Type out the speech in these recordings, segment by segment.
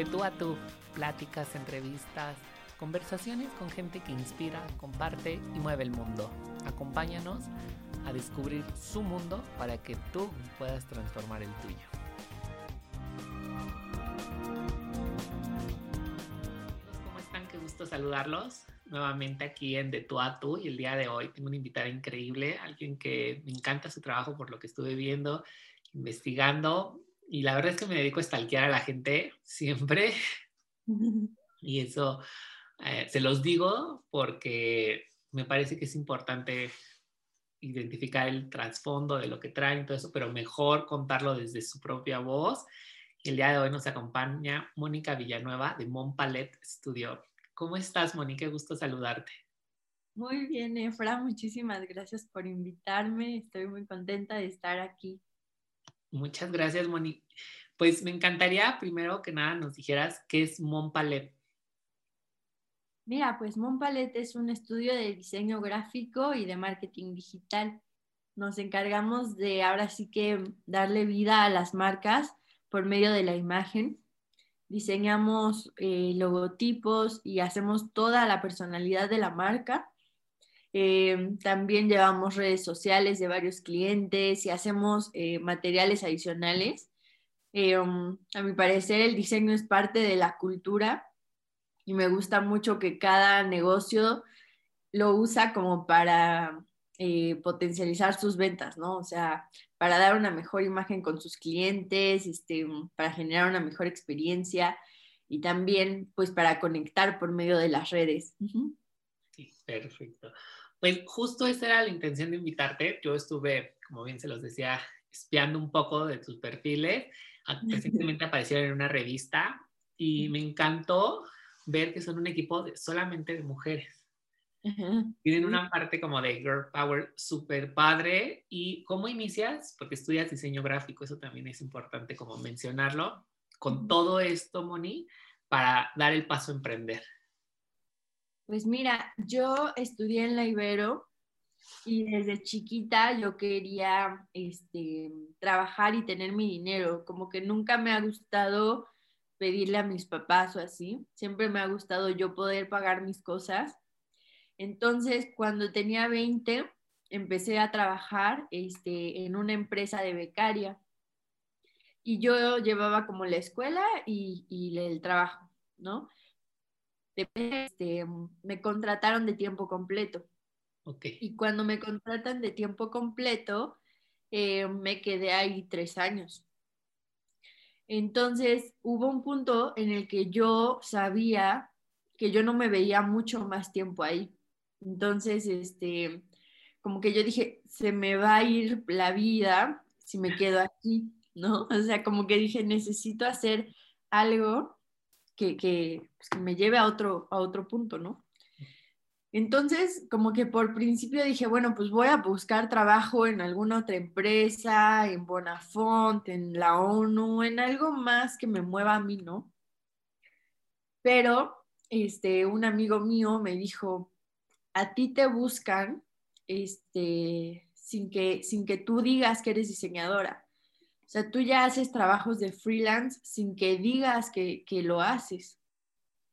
de tú a tú, pláticas, entrevistas, conversaciones con gente que inspira, comparte y mueve el mundo. Acompáñanos a descubrir su mundo para que tú puedas transformar el tuyo. ¿Cómo están? Qué gusto saludarlos nuevamente aquí en De Tú a Tú y el día de hoy tengo una invitada increíble, alguien que me encanta su trabajo por lo que estuve viendo, investigando y la verdad es que me dedico a stalkear a la gente siempre y eso eh, se los digo porque me parece que es importante identificar el trasfondo de lo que traen todo eso, pero mejor contarlo desde su propia voz. el día de hoy nos acompaña Mónica Villanueva de Mon Palette Studio. ¿Cómo estás, Mónica? Gusto saludarte. Muy bien, Efra. Muchísimas gracias por invitarme. Estoy muy contenta de estar aquí. Muchas gracias, Mónica. Pues me encantaría primero que nada nos dijeras qué es Mon Palette. Mira, pues Montpalet es un estudio de diseño gráfico y de marketing digital. Nos encargamos de ahora sí que darle vida a las marcas por medio de la imagen. Diseñamos eh, logotipos y hacemos toda la personalidad de la marca. Eh, también llevamos redes sociales de varios clientes y hacemos eh, materiales adicionales. Um, a mi parecer, el diseño es parte de la cultura y me gusta mucho que cada negocio lo usa como para eh, potencializar sus ventas, ¿no? O sea, para dar una mejor imagen con sus clientes, este, para generar una mejor experiencia y también pues para conectar por medio de las redes. Perfecto. Pues justo esa era la intención de invitarte. Yo estuve, como bien se los decía, espiando un poco de tus perfiles. Recientemente aparecieron en una revista y me encantó ver que son un equipo solamente de mujeres. Tienen una parte como de girl power súper padre. ¿Y cómo inicias? Porque estudias diseño gráfico, eso también es importante como mencionarlo. Con todo esto, Moni, para dar el paso a emprender. Pues mira, yo estudié en la Ibero y desde chiquita yo quería este, trabajar y tener mi dinero. Como que nunca me ha gustado pedirle a mis papás o así. Siempre me ha gustado yo poder pagar mis cosas. Entonces, cuando tenía 20, empecé a trabajar este, en una empresa de becaria. Y yo llevaba como la escuela y, el trabajo, ¿no? Este, me contrataron de tiempo completo. Okay. Y cuando me contratan de tiempo completo, eh, me quedé ahí tres años. Entonces hubo un punto en el que yo sabía que yo no me veía mucho más tiempo ahí. Entonces, este, como que yo dije, se me va a ir la vida si me quedo aquí, ¿no? O sea, como que dije, necesito hacer algo pues, que me lleve a otro, a otro punto, ¿no? Entonces, como que por principio dije, bueno, pues voy a buscar trabajo en alguna otra empresa, en Bonafont, en la ONU, en algo más que me mueva a mí, ¿no? Pero este, un amigo mío me dijo, a ti te buscan este, sin, que, sin que tú digas que eres diseñadora. O sea, tú ya haces trabajos de freelance sin que digas que, que lo haces.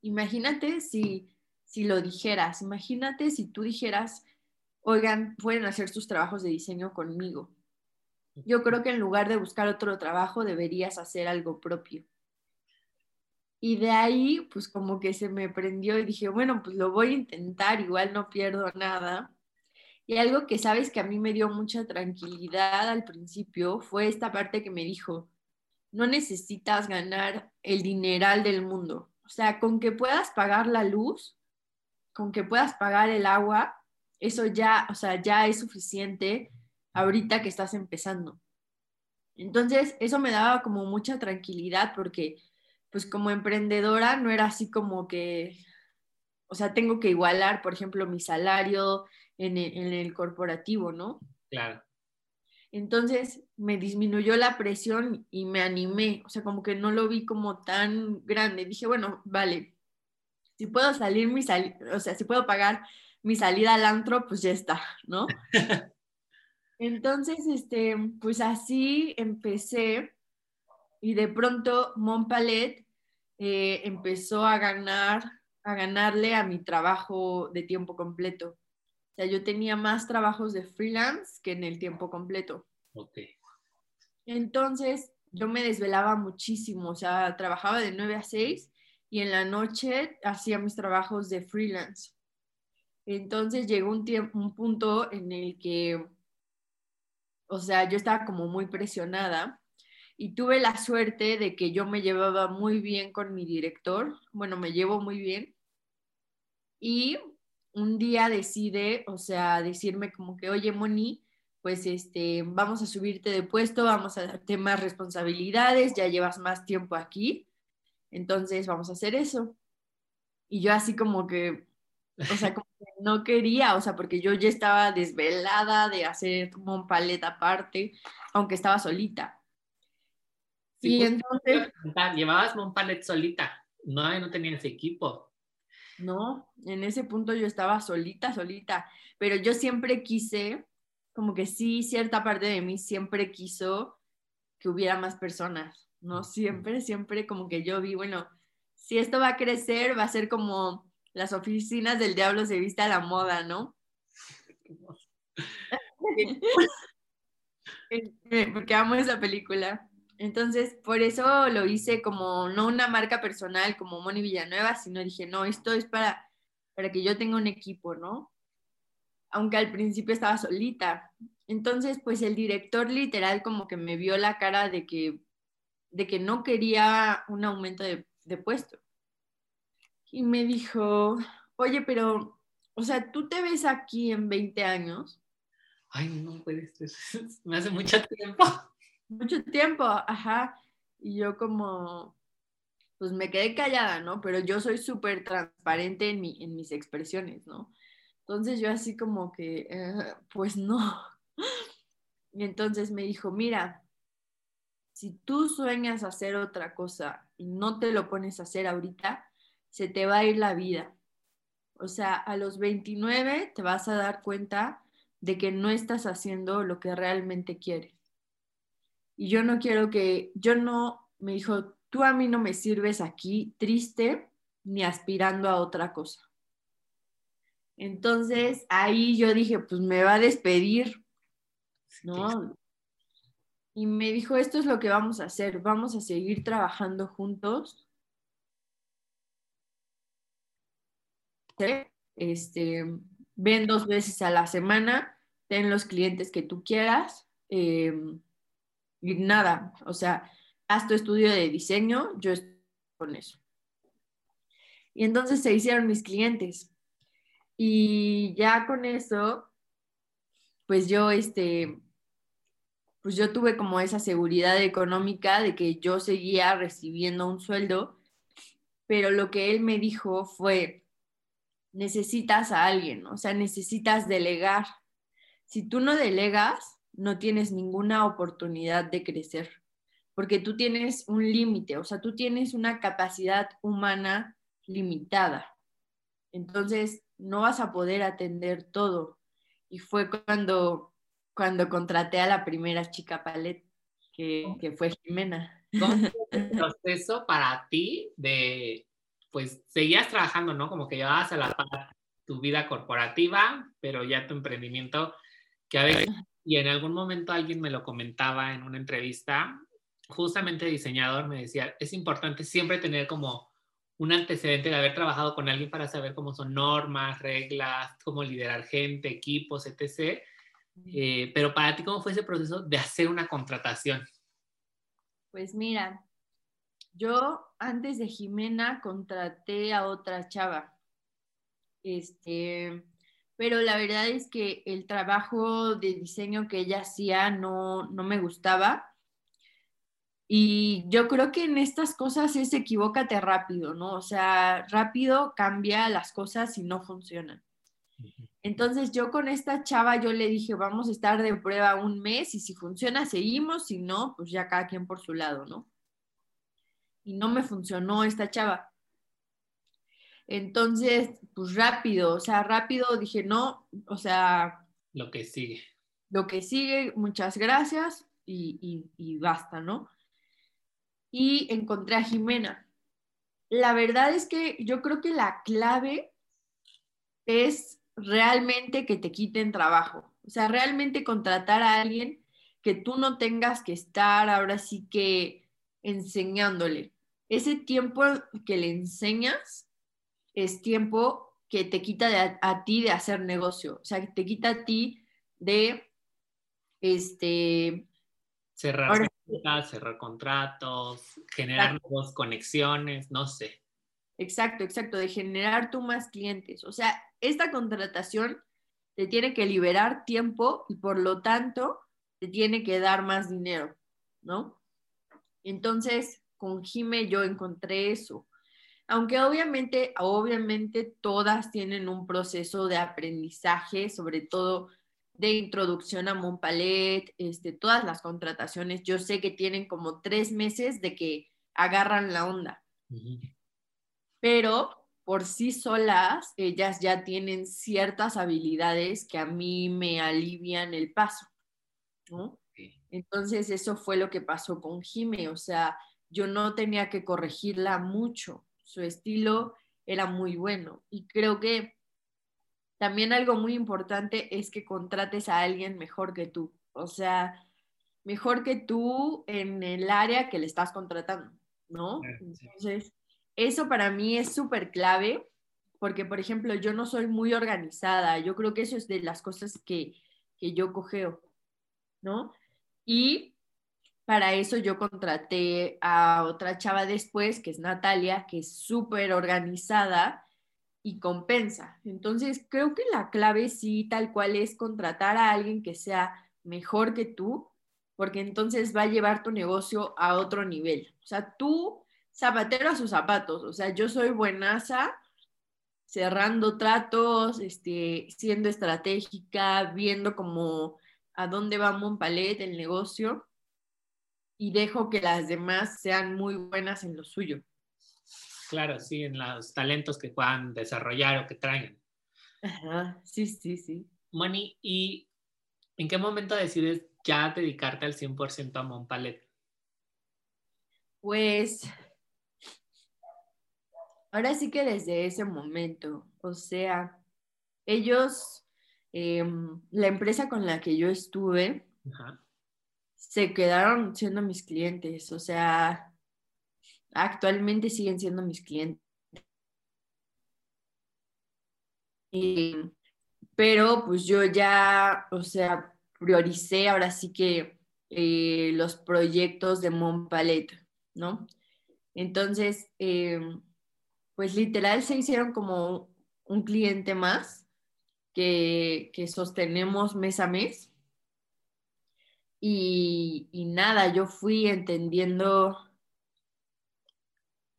Imagínate si si lo dijeras. Imagínate si tú dijeras, oigan, pueden hacer sus trabajos de diseño conmigo. Yo creo que en lugar de buscar otro trabajo, deberías hacer algo propio. Y de ahí, pues como que se me prendió y dije, bueno, pues lo voy a intentar, igual no pierdo nada. Y algo que sabes que a mí me dio mucha tranquilidad al principio fue esta parte que me dijo, no necesitas ganar el dineral del mundo. O sea, con que puedas pagar la luz, con que puedas pagar el agua, eso ya, o sea, ya es suficiente ahorita que estás empezando. Entonces, eso me daba como mucha tranquilidad porque, pues como emprendedora, no era así como que, o sea, tengo que igualar, por ejemplo, mi salario en el, en el corporativo, ¿no? Claro. Entonces me disminuyó la presión y me animé, o sea, como que no lo vi como tan grande. Dije, bueno, vale, si puedo salir mi o sea, si puedo pagar mi salida al antro, pues ya está, ¿no? Entonces, este, pues así empecé y de pronto Montpalet eh, empezó a ganar, a ganarle a mi trabajo de tiempo completo. O sea, yo tenía más trabajos de freelance que en el tiempo completo. Ok. Entonces, yo me desvelaba muchísimo, o sea, trabajaba de 9 a 6 y en la noche hacía mis trabajos de freelance. Entonces llegó un, tiempo, un punto en el que, o sea, yo estaba como muy presionada y tuve la suerte de que yo me llevaba muy bien con mi director, bueno, me llevo muy bien. Y un día decide, o sea, decirme como que, oye, Moni, pues este, vamos a subirte de puesto, vamos a darte más responsabilidades, ya llevas más tiempo aquí, entonces vamos a hacer eso. Y yo así como que, o sea, como que no quería, o sea, porque yo ya estaba desvelada de hacer como un palet aparte, aunque estaba solita. y entonces... Llevabas un palet solita, no, no tenías equipo. No, en ese punto yo estaba solita, solita, pero yo siempre quise como que sí, cierta parte de mí siempre quiso que hubiera más personas, ¿no? Siempre, siempre como que yo vi, bueno, si esto va a crecer, va a ser como las oficinas del diablo se vista a la moda, ¿no? Porque amo esa película. Entonces, por eso lo hice como no una marca personal como Moni Villanueva, sino dije, no, esto es para, para que yo tenga un equipo, ¿no? aunque al principio estaba solita. Entonces, pues el director literal como que me vio la cara de que, de que no quería un aumento de, puesto. Y me dijo, oye, pero, o sea, ¿tú te ves aquí en 20 años? Ay, no puede ser, me hace mucho tiempo. Mucho tiempo, ajá. Y yo como, pues me quedé callada, ¿no? Pero yo soy súper transparente en, mi, en mis expresiones, ¿no? Entonces yo así como que, eh, pues no. Y entonces me dijo, mira, si tú sueñas hacer otra cosa y no te lo pones a hacer ahorita, se te va a ir la vida. O sea, a los 29 te vas a dar cuenta de que no estás haciendo lo que realmente quieres. Y yo no quiero que, yo no, me dijo, tú a mí no me sirves aquí triste ni aspirando a otra cosa. Entonces ahí yo dije, pues me va a despedir, ¿no? Y me dijo, esto es lo que vamos a hacer, vamos a seguir trabajando juntos. Este, ven dos veces a la semana, ten los clientes que tú quieras. Y nada, o sea, haz tu estudio de diseño, yo estoy con eso. Y entonces se hicieron mis clientes. Y ya con eso, pues yo, este, pues yo tuve como esa seguridad económica de que yo seguía recibiendo un sueldo, pero lo que él me dijo fue, necesitas a alguien, o sea, necesitas delegar. Si tú no delegas, no tienes ninguna oportunidad de crecer, porque tú tienes un límite, o sea, tú tienes una capacidad humana limitada. Entonces, no vas a poder atender todo. Y fue cuando, cuando contraté a la primera chica palet, que, que fue Jimena. ¿Cómo fue el proceso para ti de, pues, seguías trabajando, ¿no? Como que llevabas a la par tu vida corporativa, pero ya tu emprendimiento, que a veces, y en algún momento alguien me lo comentaba en una entrevista, justamente diseñador me decía, es importante siempre tener como un antecedente de haber trabajado con alguien para saber cómo son normas, reglas, cómo liderar gente, equipos, etc. Eh, pero para ti, ¿cómo fue ese proceso de hacer una contratación? Pues mira, yo antes de Jimena contraté a otra chava. Este, pero la verdad es que el trabajo de diseño que ella hacía no, no me gustaba y yo creo que en estas cosas es equivócate rápido, ¿no? O sea, rápido cambia las cosas y no funcionan. Entonces yo con esta chava yo le dije, vamos a estar de prueba un mes y si funciona seguimos, si no, pues ya cada quien por su lado, ¿no? Y no me funcionó esta chava. Entonces, pues rápido, o sea, rápido dije, no, o sea... Lo que sigue. Lo que sigue, muchas gracias y, y basta, ¿no? y encontré a Jimena. la verdad es que yo creo que la clave es realmente que te quiten trabajo. O sea, realmente contratar a alguien que tú no tengas que estar ahora sí que enseñándole. Ese tiempo que le enseñas es tiempo que te quita a, ti de hacer negocio. O sea, que te quita a ti de este cerrar cerrar contratos, generar nuevas conexiones, no sé. Exacto, exacto, de generar tú más clientes. O sea, esta contratación te tiene que liberar tiempo y por lo tanto te tiene que dar más dinero, ¿no? Entonces, con Jime yo encontré eso. Aunque obviamente, obviamente todas tienen un proceso de aprendizaje, sobre todo de introducción a Montpalet, este, todas las contrataciones, yo sé que tienen como tres meses de que agarran la onda. Pero por sí solas, ellas ya tienen ciertas habilidades que a mí me alivian el paso, Entonces, eso fue lo que pasó con Jime, o sea, yo no tenía que corregirla mucho, su estilo era muy bueno y creo que también algo muy importante es que contrates a alguien mejor que tú, o sea, mejor que tú en el área que le estás contratando, ¿no? Entonces, eso para mí es súper clave porque, por ejemplo, yo no soy muy organizada, yo creo que eso es de las cosas que, que yo cogeo, ¿no? Y para eso yo contraté a otra chava después, que es Natalia, que es súper organizada y compensa. Entonces, creo que la clave sí, tal cual es contratar a alguien que sea mejor que tú, porque entonces va a llevar tu negocio a otro nivel. O sea, tú, zapatero a sus zapatos, o sea, yo soy buenaza cerrando tratos, este, siendo estratégica, viendo como a dónde va Montpalet, el negocio, y dejo que las demás sean muy buenas en lo suyo. Claro, sí, en los talentos que puedan desarrollar o que traigan. Ajá, sí, sí, sí. Moni, ¿y en qué momento decides ya dedicarte al 100% a Montpalet? Pues ahora sí que desde ese momento, o sea, ellos, em, la empresa con la que yo estuve, se quedaron siendo mis clientes, o sea, actualmente siguen siendo mis clientes. pero pues yo ya, o sea, prioricé ahora sí que eh, los proyectos de Montpalet, ¿no? Entonces, em, pues literal se hicieron como un cliente más que, que sostenemos mes a mes. Y, y nada, yo fui entendiendo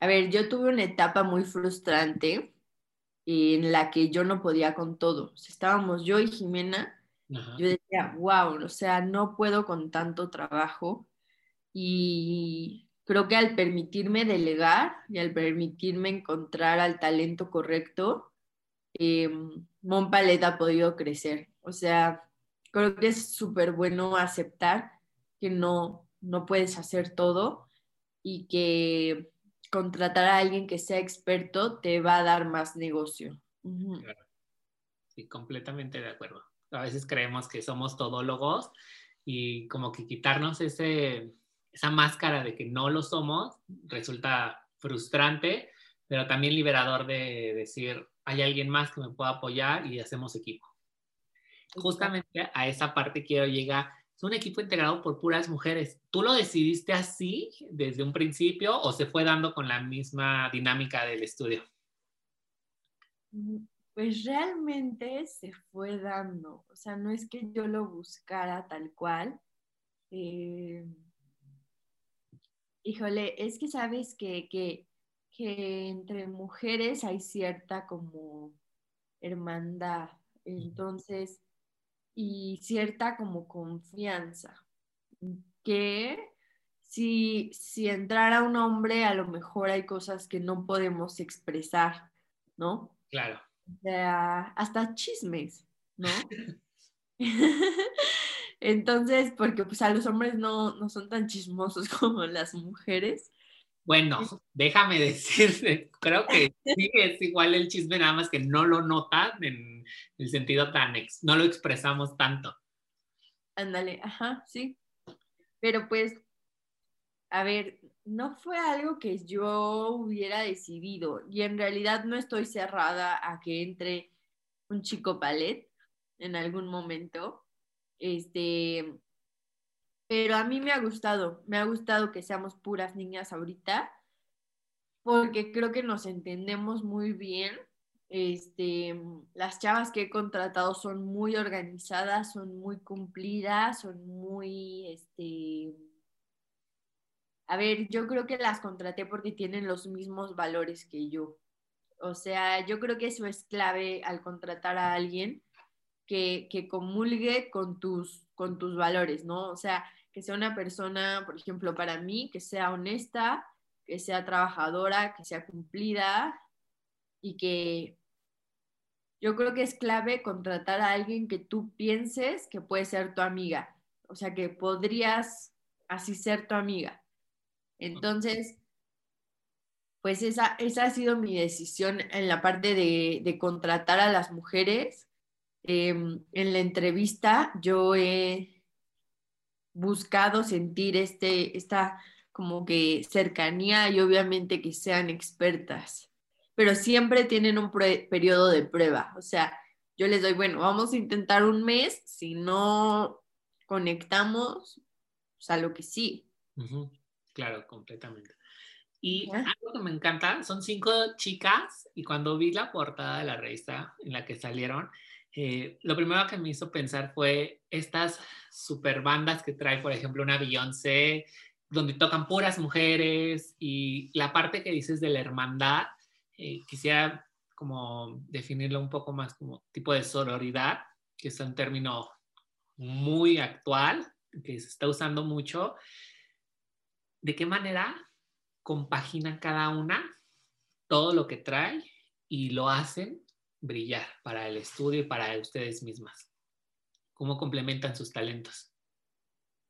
a ver, yo tuve una etapa muy frustrante en la que yo no podía con todo. estábamos yo y Jimena, yo decía, wow, o sea, no puedo con tanto trabajo. Y creo que al permitirme delegar y al permitirme encontrar al talento correcto, eh, Montpalet ha podido crecer. O sea, creo que es súper bueno aceptar que no, no puedes hacer todo y que contratar a alguien que sea experto te va a dar más negocio. Sí, completamente de acuerdo. A veces creemos que somos todólogos y como que quitarnos ese, esa máscara de que no lo somos resulta frustrante, pero también liberador de decir, hay alguien más que me pueda apoyar y hacemos equipo. Justamente a esa parte quiero llegar es un equipo integrado por puras mujeres. ¿Tú lo decidiste así desde un principio o se fue dando con la misma dinámica del estudio? Pues realmente se fue dando, o sea, no es que yo lo buscara tal cual. Eh, híjole, es que sabes que, que, que entre mujeres hay cierta como hermandad, entonces y cierta como confianza, que si, si entrara un hombre a lo mejor hay cosas que no podemos expresar, ¿no? Claro. hasta chismes, ¿no? Entonces, porque pues a los hombres no, no son tan chismosos como las mujeres. Bueno, déjame decirte, creo que sí es igual el chisme, nada más que no lo notan en el sentido tan, ex, no lo expresamos tanto. Ándale, ajá, sí. Pero pues, a ver, no fue algo que yo hubiera decidido y en realidad no estoy cerrada a que entre un chico palet en algún momento. Este, pero a mí me ha gustado, me ha gustado que seamos puras niñas ahorita, porque creo que nos entendemos muy bien. Este, las chavas que he contratado son muy organizadas, son muy cumplidas, son muy, este, a ver, yo creo que las contraté porque tienen los mismos valores que yo. O sea, yo creo que eso es clave al contratar a alguien que, que comulgue con tus, con tus valores, ¿no? O sea, que sea una persona, por ejemplo, para mí, que sea honesta, que sea trabajadora, que sea cumplida y que yo creo que es clave contratar a alguien que tú pienses que puede ser tu amiga, o sea, que podrías así ser tu amiga. Entonces, pues esa, esa ha sido mi decisión en la parte de, contratar a las mujeres. Em, en la entrevista yo he buscado sentir este, esta como que cercanía y obviamente que sean expertas, pero siempre tienen un periodo de prueba. O sea, yo les doy, bueno, vamos a intentar un mes, si no conectamos, pues a lo que sí. Claro, completamente. Y algo que me encanta, son cinco chicas y cuando vi la portada de la revista en la que salieron, eh, lo primero que me hizo pensar fue estas super bandas que trae, por ejemplo, una Beyoncé, donde tocan puras mujeres y la parte que dices de la hermandad, eh, quisiera como definirlo un poco más como tipo de sororidad, que es un término muy actual, que se está usando mucho. De qué manera compaginan cada una todo lo que trae y lo hacen brillar para el estudio y para ustedes mismas. ¿Cómo complementan sus talentos?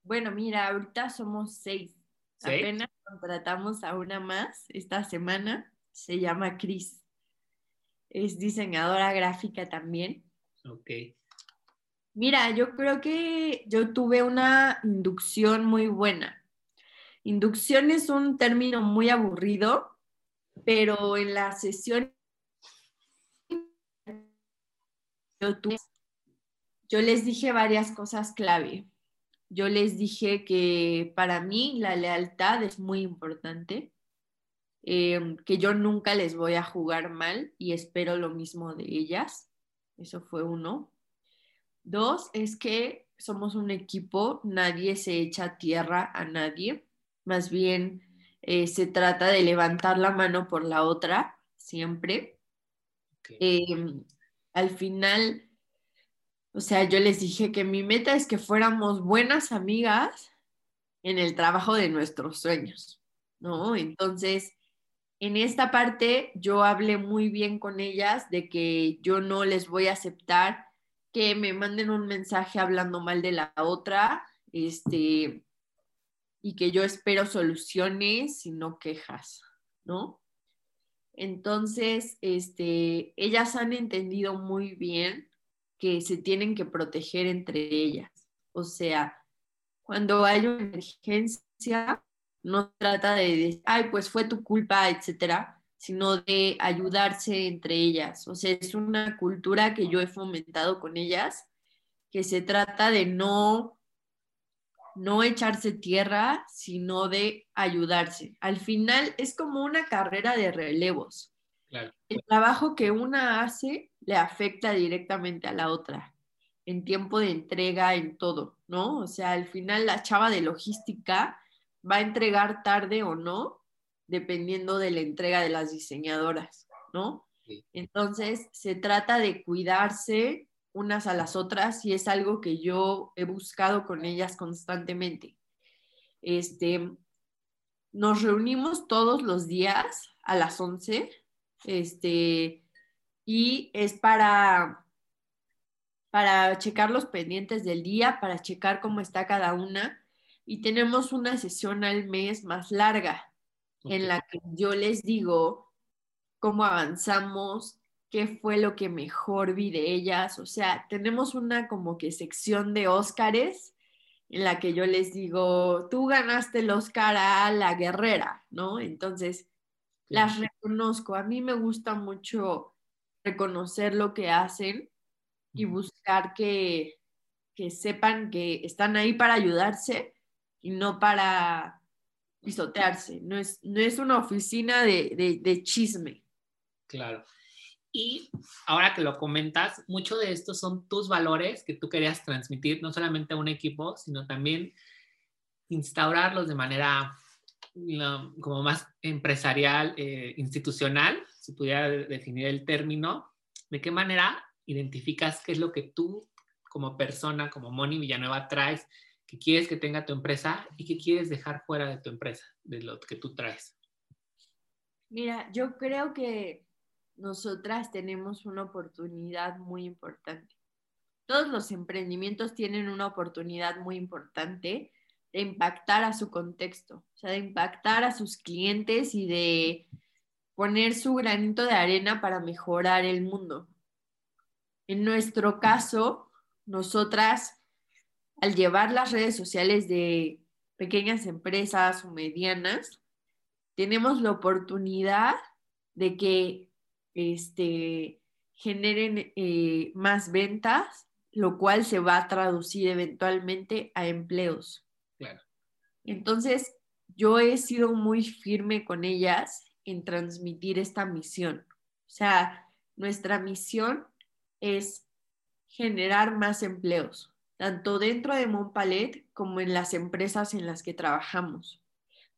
Bueno, mira, ahorita somos seis. Apenas contratamos a una más esta semana. Se llama Cris. Es diseñadora gráfica también. Ok. Mira, yo creo que yo tuve una inducción muy buena. Inducción es un término muy aburrido, pero en la sesión yo les dije varias cosas clave. Yo les dije que para mí la lealtad es muy importante, em, que yo nunca les voy a jugar mal y espero lo mismo de ellas. Eso fue uno. Dos, es que somos un equipo, nadie se echa tierra a nadie más bien eh, se trata de levantar la mano por la otra, siempre. Em, al final, o sea, yo les dije que mi meta es que fuéramos buenas amigas en el trabajo de nuestros sueños, ¿no? Entonces, en esta parte yo hablé muy bien con ellas de que yo no les voy a aceptar que me manden un mensaje hablando mal de la otra, este, y que yo espero soluciones y no quejas, ¿no? Entonces, este, ellas han entendido muy bien que se tienen que proteger entre ellas. O sea, cuando hay una emergencia, no trata de decir, ay, pues fue tu culpa, etcétera, sino de ayudarse entre ellas. O sea, es una cultura que yo he fomentado con ellas, que se trata de no no echarse tierra, sino de ayudarse. Al final es como una carrera de relevos. El trabajo que una hace le afecta directamente a la otra, en tiempo de entrega, en todo, ¿no? O sea, al final la chava de logística va a entregar tarde o no, dependiendo de la entrega de las diseñadoras, ¿no? Entonces, se trata de cuidarse, unas a las otras y es algo que yo he buscado con ellas constantemente. Este, nos reunimos todos los días a las 11 este, y es para, para checar los pendientes del día, para checar cómo está cada una y tenemos una sesión al mes más larga. en la que yo les digo cómo avanzamos, qué fue lo que mejor vi de ellas. O sea, tenemos una como que sección de Óscares en la que yo les digo, tú ganaste el Óscar a la guerrera, ¿no? Entonces, las reconozco. A mí me gusta mucho reconocer lo que hacen y buscar que, que sepan que están ahí para ayudarse y no para pisotearse. No es, no es una oficina de, de chisme. Claro. Y ahora que lo comentas, mucho de esto son tus valores que tú querías transmitir, no solamente a un equipo, sino también instaurarlos de manera como más empresarial, eh, institucional, si pudiera definir el término. ¿De qué manera identificas qué es lo que tú como persona, como Moni Villanueva, traes, que quieres que tenga tu empresa y que quieres dejar fuera de tu empresa, de lo que tú traes? Mira, yo creo que nosotras tenemos una oportunidad muy importante. Todos los emprendimientos tienen una oportunidad muy importante de impactar a su contexto, o sea, de impactar a sus clientes y de poner su granito de arena para mejorar el mundo. En nuestro caso, nosotras, al llevar las redes sociales de pequeñas empresas o medianas, tenemos la oportunidad de que este, generen eh, más ventas, lo cual se va a traducir eventualmente a empleos. Entonces, yo he sido muy firme con ellas en transmitir esta misión. O sea, nuestra misión es generar más empleos, tanto dentro de Montpalet como en las empresas en las que trabajamos.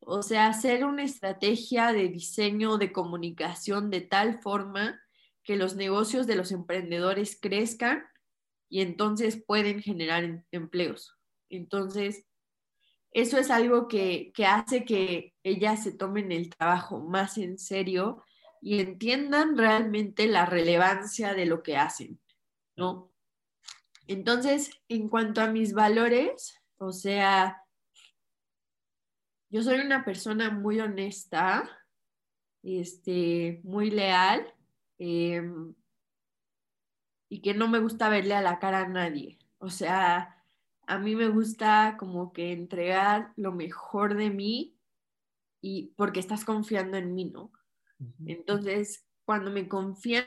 O sea, hacer una estrategia de diseño de comunicación de tal forma que los negocios de los emprendedores crezcan y entonces pueden generar em, empleos. Entonces, eso es algo que, que hace que ellas se tomen el trabajo más en serio y entiendan realmente la relevancia de lo que hacen, ¿no? Entonces, en cuanto a mis valores, o sea, yo soy una persona muy honesta, este, muy leal em, y que no me gusta verle a la cara a nadie. O sea, a mí me gusta como que entregar lo mejor de mí y porque estás confiando en mí, ¿no? Entonces, cuando me confían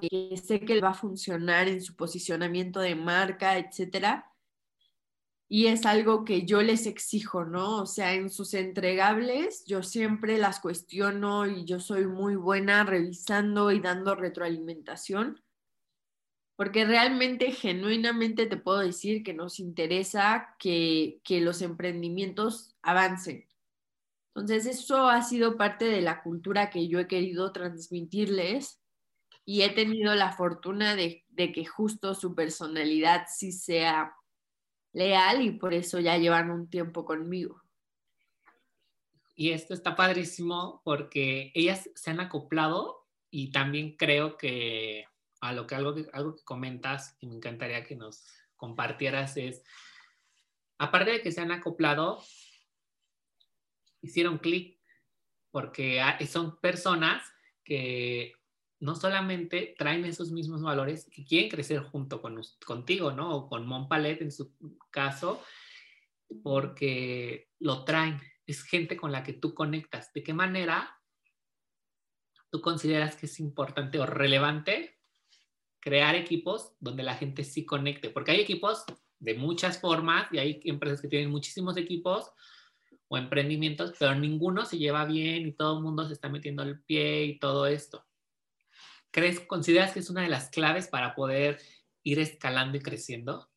que sé que va a funcionar en su posicionamiento de marca, etcétera, y es algo que yo les exijo, ¿no? O sea, en sus entregables yo siempre las cuestiono y yo soy muy buena revisando y dando retroalimentación, porque realmente, genuinamente te puedo decir que nos interesa que, que los emprendimientos avancen. Entonces, eso ha sido parte de la cultura que yo he querido transmitirles y he tenido la fortuna de, de que justo su personalidad sí sea leal y por eso ya llevan un tiempo conmigo. Y esto está padrísimo porque ellas se han acoplado y también creo que a lo que algo algo que comentas y me encantaría que nos compartieras es, aparte de que se han acoplado, hicieron clic porque son personas que no solamente traen esos mismos valores, que quieren crecer junto con, contigo, ¿no? O con Montpalet en su caso, porque lo traen. Es gente con la que tú conectas. ¿De qué manera tú consideras que es importante o relevante crear equipos donde la gente sí conecte? Porque hay equipos de muchas formas y hay empresas que tienen muchísimos equipos o emprendimientos, pero ninguno se lleva bien y todo el mundo se está metiendo el pie y todo esto. ¿Crees, consideras que es una de las claves para poder ir escalando y creciendo?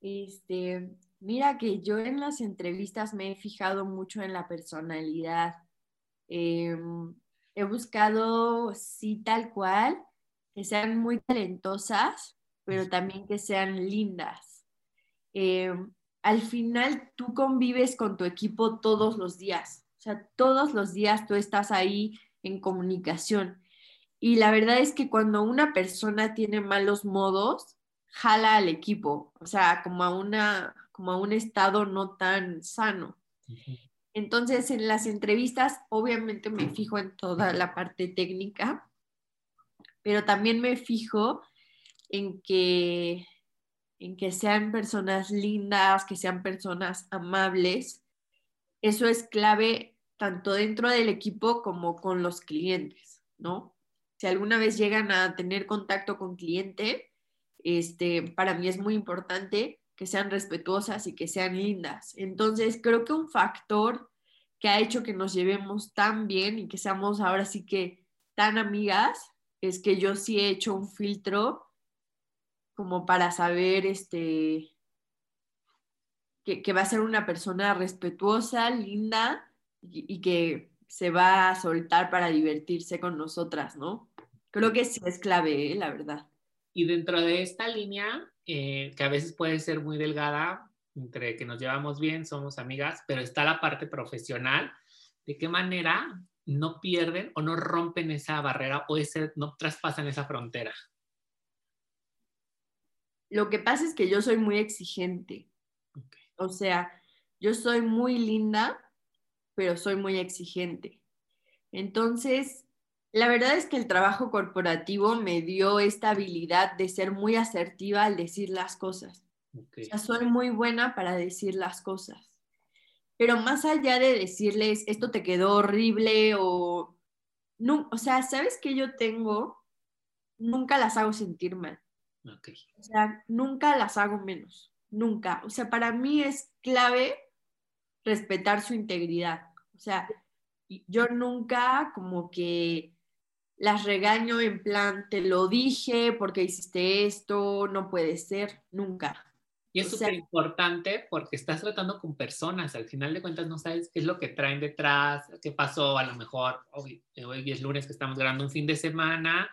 Este, mira que yo en las entrevistas me he fijado mucho en la personalidad. Em, he buscado, sí, tal cual, que sean muy talentosas, pero también que sean lindas. Em, al final tú convives con tu equipo todos los días, o sea, todos los días tú estás ahí en comunicación y la verdad es que cuando una persona tiene malos modos, jala al equipo, o sea, como a una, como a un estado no tan sano. Entonces, en las entrevistas, obviamente me fijo en toda la parte técnica, pero también me fijo en que, en que sean personas lindas, que sean personas amables. Eso es clave tanto dentro del equipo como con los clientes, ¿no? Si alguna vez llegan a tener contacto con cliente, este, para mí es muy importante que sean respetuosas y que sean lindas. Entonces, creo que un factor que ha hecho que nos llevemos tan bien y que seamos ahora sí que tan amigas es que yo sí he hecho un filtro como para saber este que, que va a ser una persona respetuosa, linda y, que se va a soltar para divertirse con nosotras, ¿no? Creo que sí es clave, ¿eh? la verdad. Y dentro de esta línea, eh, que a veces puede ser muy delgada, entre que nos llevamos bien, somos amigas, pero está la parte profesional, ¿de qué manera no pierden o no rompen esa barrera o ese, no traspasan esa frontera? Lo que pasa es que yo soy muy exigente. O sea, yo soy muy linda, pero soy muy exigente. Entonces, la verdad es que el trabajo corporativo me dio esta habilidad de ser muy asertiva al decir las cosas. O sea, soy muy buena para decir las cosas. Pero más allá de decirles, esto te quedó horrible o... No, o sea, ¿sabes que yo tengo? Nunca las hago sentir mal. O sea, nunca las hago menos. Nunca. O sea, para mí es clave respetar su integridad. O sea, yo nunca como que las regaño en plan, te lo dije porque hiciste esto, no puede ser, nunca. Y es súper importante porque estás tratando con personas, al final de cuentas no sabes qué es lo que traen detrás, qué pasó, a lo mejor hoy, hoy es lunes que estamos grabando un fin de semana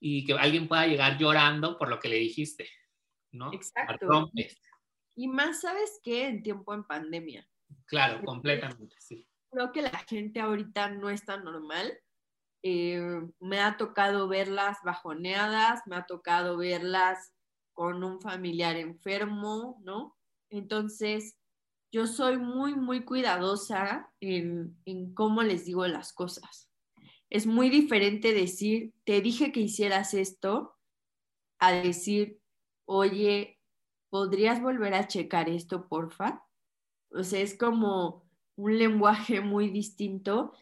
y que alguien pueda llegar llorando por lo que le dijiste, ¿no? Exacto. Y más, ¿sabes qué? En tiempo en pandemia. Claro, completamente, sí creo que la gente ahorita no es tan normal. Eh, me ha tocado verlas bajoneadas, me ha tocado verlas con un familiar enfermo, ¿no? Entonces, yo soy muy, muy cuidadosa en, en cómo les digo las cosas. Es muy diferente decir, te dije que hicieras esto, a decir, oye, ¿podrías volver a checar esto, porfa? O sea, es como, un lenguaje muy distinto.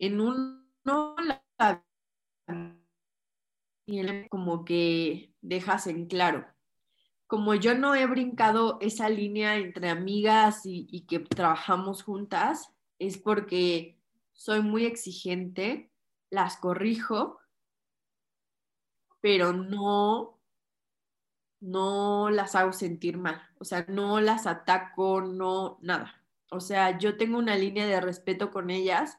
En uno, y como que dejas en claro. Como yo no he brincado esa línea entre amigas y, y que trabajamos juntas, es porque soy muy exigente, las corrijo, pero no, no las hago sentir mal. O sea, no las ataco, no, nada. O sea, yo tengo una línea de respeto con ellas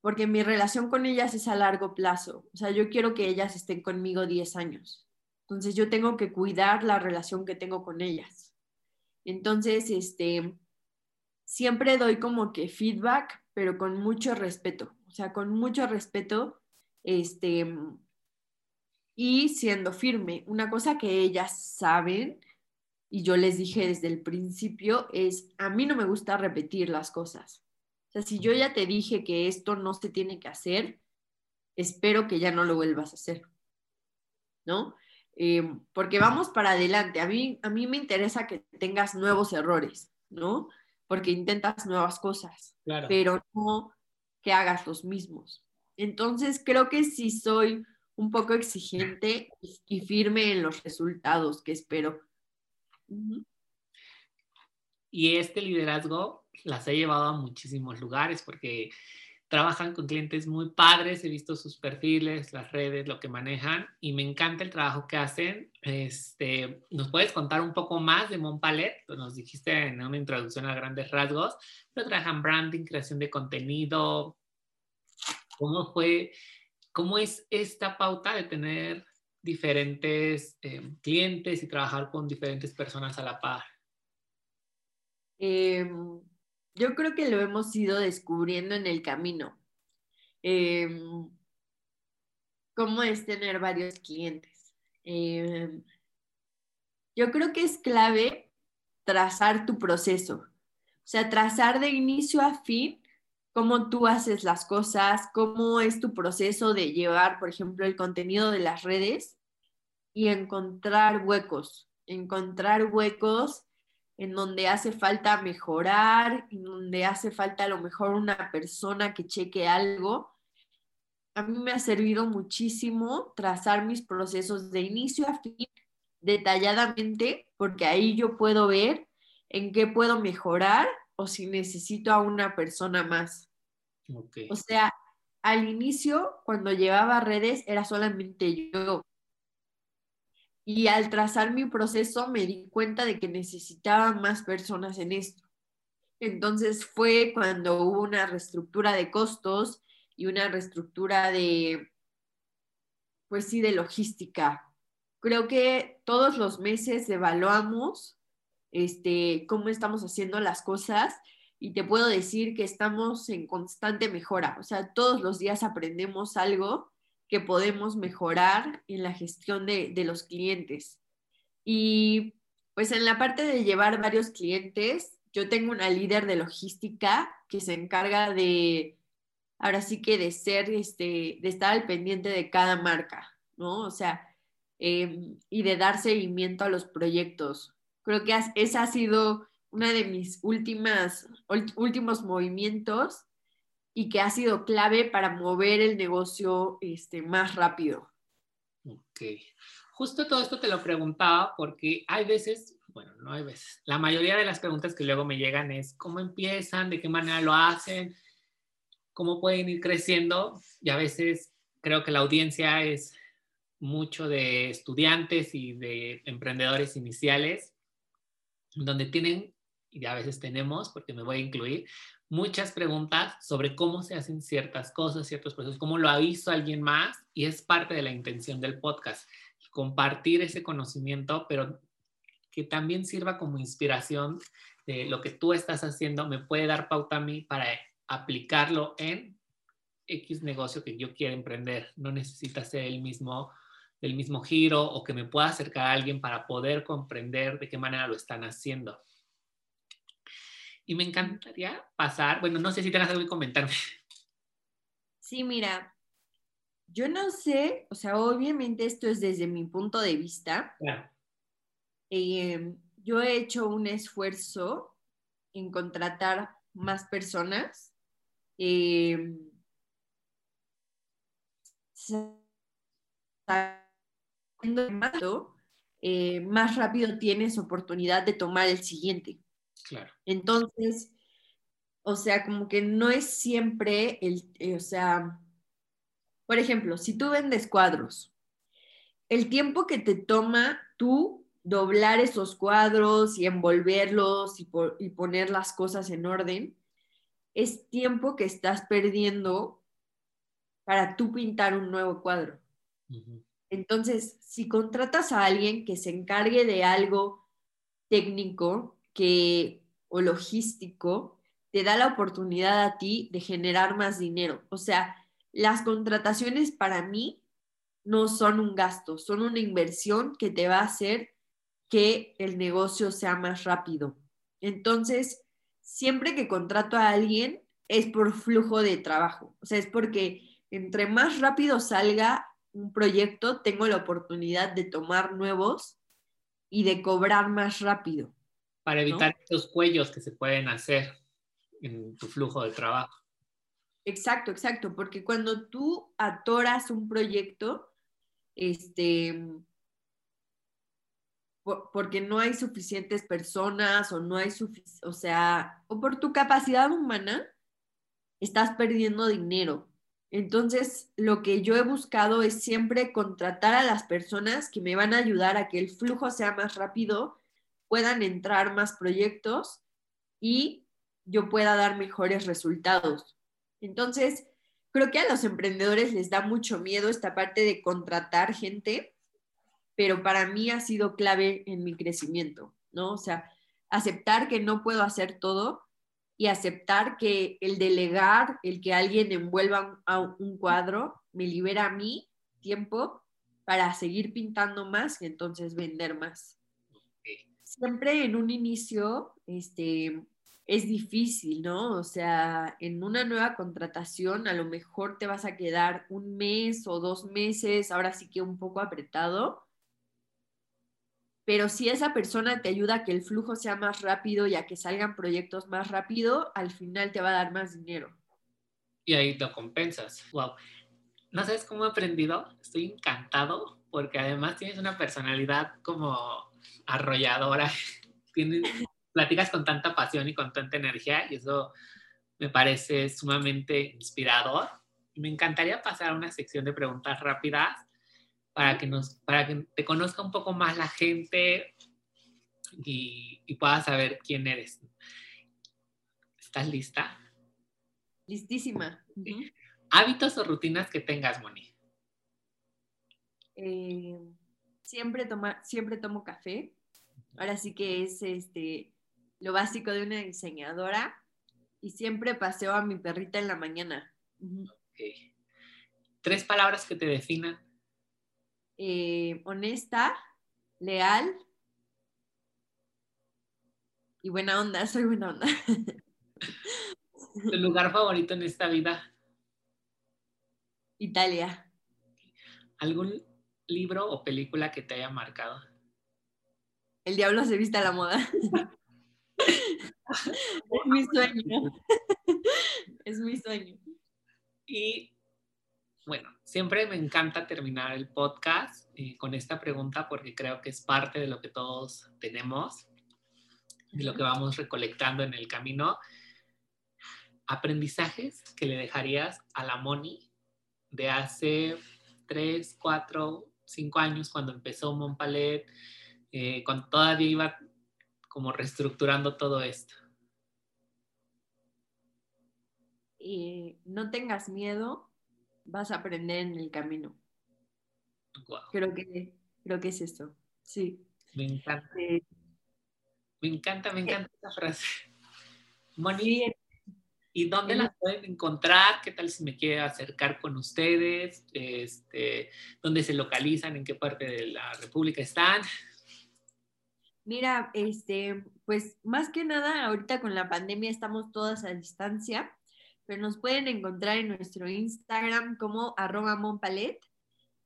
porque mi relación con ellas es a largo plazo. O sea, yo quiero que ellas estén conmigo 10 años. Entonces, yo tengo que cuidar la relación que tengo con ellas. Entonces, este, siempre doy como que feedback, pero con mucho respeto. O sea, con mucho respeto, este, y siendo firme. Una cosa que ellas saben y yo les dije desde el principio, es, a mí no me gusta repetir las cosas. Sea, si yo ya te dije que esto no se tiene que hacer, espero que ya no lo vuelvas a hacer. ¿No? Eh, porque vamos para adelante. A mí, a mí me interesa que tengas nuevos errores, ¿no? Porque intentas nuevas cosas, pero no que hagas los mismos. Entonces, creo que sí soy un poco exigente y firme en los resultados que espero y este liderazgo las ha llevado a muchísimos lugares porque trabajan con clientes muy padres, he visto sus perfiles, las redes, lo que manejan y me encanta el trabajo que hacen. Este, ¿Nos puedes contar un poco más de Montpalet? Nos dijiste en una introducción a grandes rasgos, pero trabajan branding, creación de contenido. ¿Cómo fue, cómo es esta pauta de tener diferentes eh, clientes y trabajar con diferentes personas a la par? Em, yo creo que lo hemos ido descubriendo en el camino. Em, ¿Cómo es tener varios clientes? Em, yo creo que es clave trazar tu proceso. O sea, trazar de inicio a fin cómo tú haces las cosas, cómo es tu proceso de llevar, por ejemplo, el contenido de las redes y encontrar huecos, encontrar huecos en donde hace falta mejorar, en donde hace falta a lo mejor una persona que cheque algo. A mí me ha servido muchísimo trazar mis procesos de inicio a fin detalladamente, porque ahí yo puedo ver en qué puedo mejorar o si necesito a una persona más. O sea, al inicio, cuando llevaba redes, era solamente yo. Y al trazar mi proceso, me di cuenta de que necesitaba más personas en esto. Entonces fue cuando hubo una reestructura de costos y una reestructura de, pues sí, de logística. Creo que todos los meses evaluamos este, cómo estamos haciendo las cosas y te puedo decir que estamos en constante mejora. O sea, todos los días aprendemos algo que podemos mejorar en la gestión de, los clientes. Y pues en la parte de llevar varios clientes, yo tengo una líder de logística que se encarga de, ahora sí que de ser, este, de estar al pendiente de cada marca, ¿no? O sea, em, y de dar seguimiento a los proyectos. Creo que esa ha sido una de mis últimas, últimos movimientos y que ha sido clave para mover el negocio este, más rápido. Ok. Justo todo esto te lo preguntaba porque hay veces, bueno, no hay veces, la mayoría de las preguntas que luego me llegan es cómo empiezan, de qué manera lo hacen, cómo pueden ir creciendo y a veces creo que la audiencia es mucho de estudiantes y de emprendedores iniciales, donde tienen y a veces tenemos, porque me voy a incluir, muchas preguntas sobre cómo se hacen ciertas cosas, ciertos procesos, cómo lo aviso a alguien más y es parte de la intención del podcast, compartir ese conocimiento, pero que también sirva como inspiración de lo que tú estás haciendo, me puede dar pauta a mí para aplicarlo en X negocio que yo quiera emprender. No necesita ser el mismo del mismo giro o que me pueda acercar a alguien para poder comprender de qué manera lo están haciendo. Y me encantaría pasar, bueno, no sé si tengas algo que comentarme. Sí, mira, yo no sé, o sea, obviamente esto es desde mi punto de vista. Em, yo he hecho un esfuerzo en contratar más personas. Eh, más rápido tienes oportunidad de tomar el siguiente. Entonces, o sea, como que no es siempre el, eh, o sea, por ejemplo, si tú vendes cuadros, el tiempo que te toma tú doblar esos cuadros y envolverlos y, y poner las cosas en orden, es tiempo que estás perdiendo para tú pintar un nuevo cuadro. Entonces, si contratas a alguien que se encargue de algo técnico, que, o logístico te da la oportunidad a ti de generar más dinero. O sea, las contrataciones para mí no son un gasto, son una inversión que te va a hacer que el negocio sea más rápido. Entonces, siempre que contrato a alguien es por flujo de trabajo. O sea, es porque entre más rápido salga un proyecto, tengo la oportunidad de tomar nuevos y de cobrar más rápido para evitar estos cuellos que se pueden hacer en tu flujo de trabajo. Exacto, exacto, porque cuando tú atoras un proyecto, este, porque no hay suficientes personas o no hay o sea, o por tu capacidad humana, estás perdiendo dinero. Entonces, lo que yo he buscado es siempre contratar a las personas que me van a ayudar a que el flujo sea más rápido puedan entrar más proyectos y yo pueda dar mejores resultados. Entonces, creo que a los emprendedores les da mucho miedo esta parte de contratar gente, pero para mí ha sido clave en mi crecimiento, ¿no? O sea, aceptar que no puedo hacer todo y aceptar que el delegar, el que alguien envuelva a un cuadro, me libera a mí tiempo para seguir pintando más y entonces vender más siempre en un inicio, este, es difícil, ¿no? O sea, en una nueva contratación a lo mejor te vas a quedar un mes o dos meses, ahora sí que un poco apretado, pero si esa persona te ayuda a que el flujo sea más rápido y a que salgan proyectos más rápido, al final te va a dar más dinero. Y ahí lo compensas. Wow. No sabes cómo he aprendido. Estoy encantado porque además tienes una personalidad como arrolladora. Tienes platicas con tanta pasión y con tanta energía y eso me parece sumamente inspirador. Me encantaría pasar a una sección de preguntas rápidas para que, nos, para que te conozca un poco más la gente y, y puedas saber quién eres. ¿Estás lista? Listísima. ¿Hábitos o rutinas que tengas, Moni? Eh, siempre, toma, siempre tomo café. Ahora sí que es este lo básico de una diseñadora y siempre paseo a mi perrita en la mañana. Tres palabras que te definan. Eh, honesta, leal y buena onda, soy buena onda. ¿Tu lugar favorito en esta vida? Italia. ¿Algún libro o película que te haya marcado? El diablo se viste a la moda. es mi sueño. es mi sueño. Y bueno, siempre me encanta terminar el podcast eh, con esta pregunta porque creo que es parte de lo que todos tenemos, de lo que vamos recolectando en el camino. Aprendizajes que le dejarías a la Moni de hace 3, 4, 5 años cuando empezó Montpalet, eh, cuando todavía iba como reestructurando todo esto? Y no tengas miedo, vas a aprender en el camino. Creo, que, creo que es esto, sí. Me encanta. Me encanta, me encanta esta frase. Moni, ¿y dónde la pueden encontrar? ¿Qué tal si me quiere acercar con ustedes? Este, ¿Dónde se localizan? ¿En qué parte de la República están? Mira, este, pues más que nada, ahorita con la pandemia estamos todas a distancia, pero nos pueden encontrar en nuestro Instagram como arroba monpalet,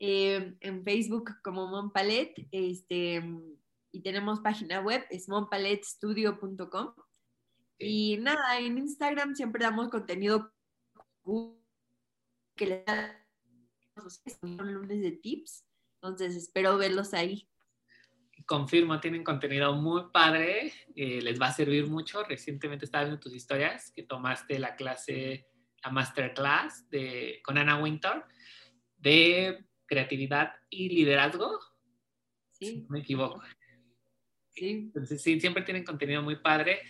eh, en Facebook como monpalet, este, y tenemos página web, es monpaletstudio.com. Y nada, en Instagram siempre damos contenido que les un lunes de tips, entonces espero verlos ahí confirmo, tienen contenido muy padre, eh, les va a servir mucho. Recientemente estaba viendo tus historias que tomaste la clase, la masterclass de, con Ana Winter de creatividad y liderazgo. Sí. me equivoco. Sí. Entonces, sí, siempre tienen contenido muy padre.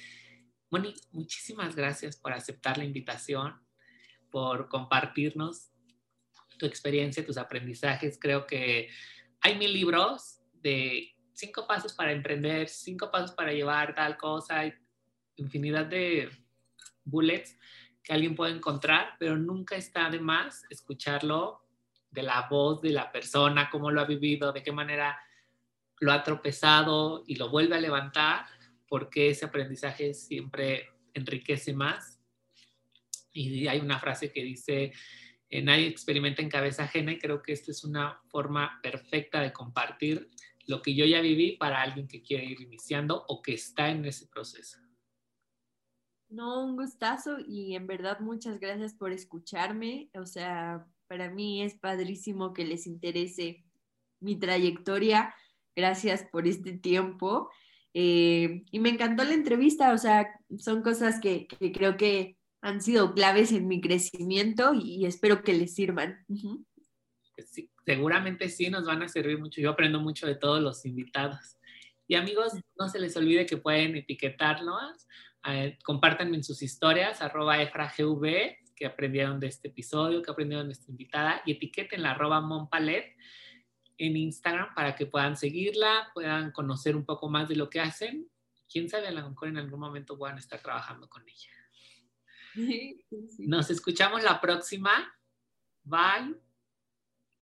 Moni, muchísimas gracias por aceptar la invitación, por compartirnos tu experiencia, tus aprendizajes. Creo que hay mil libros de cinco pasos para emprender, cinco pasos para llevar tal cosa, infinidad de bullets que alguien puede encontrar, pero nunca está de más escucharlo de la voz de la persona, cómo lo ha vivido, de qué manera lo ha tropezado y lo vuelve a levantar, porque ese aprendizaje siempre enriquece más. Y hay una frase que dice, eh, nadie experimenta en cabeza ajena y creo que esta es una forma perfecta de compartir lo que yo ya viví para alguien que quiere ir iniciando o que está en ese proceso. No, un gustazo y en verdad muchas gracias por escucharme. O sea, para mí es padrísimo que les interese mi trayectoria. Gracias por este tiempo. Eh, y me encantó la entrevista, o sea, son cosas que, creo que han sido claves en mi crecimiento y, espero que les sirvan. sí, seguramente sí nos van a servir mucho. Yo aprendo mucho de todos los invitados. Y amigos, no se les olvide que pueden etiquetarnos, eh, compártanme en sus historias, arroba efragv, que aprendieron de este episodio, que aprendieron de esta invitada, y etiqueten la arroba monpalet en Instagram para que puedan seguirla, puedan conocer un poco más de lo que hacen. Quién sabe, a lo mejor en algún momento puedan estar trabajando con ella. Nos escuchamos la próxima. Bye.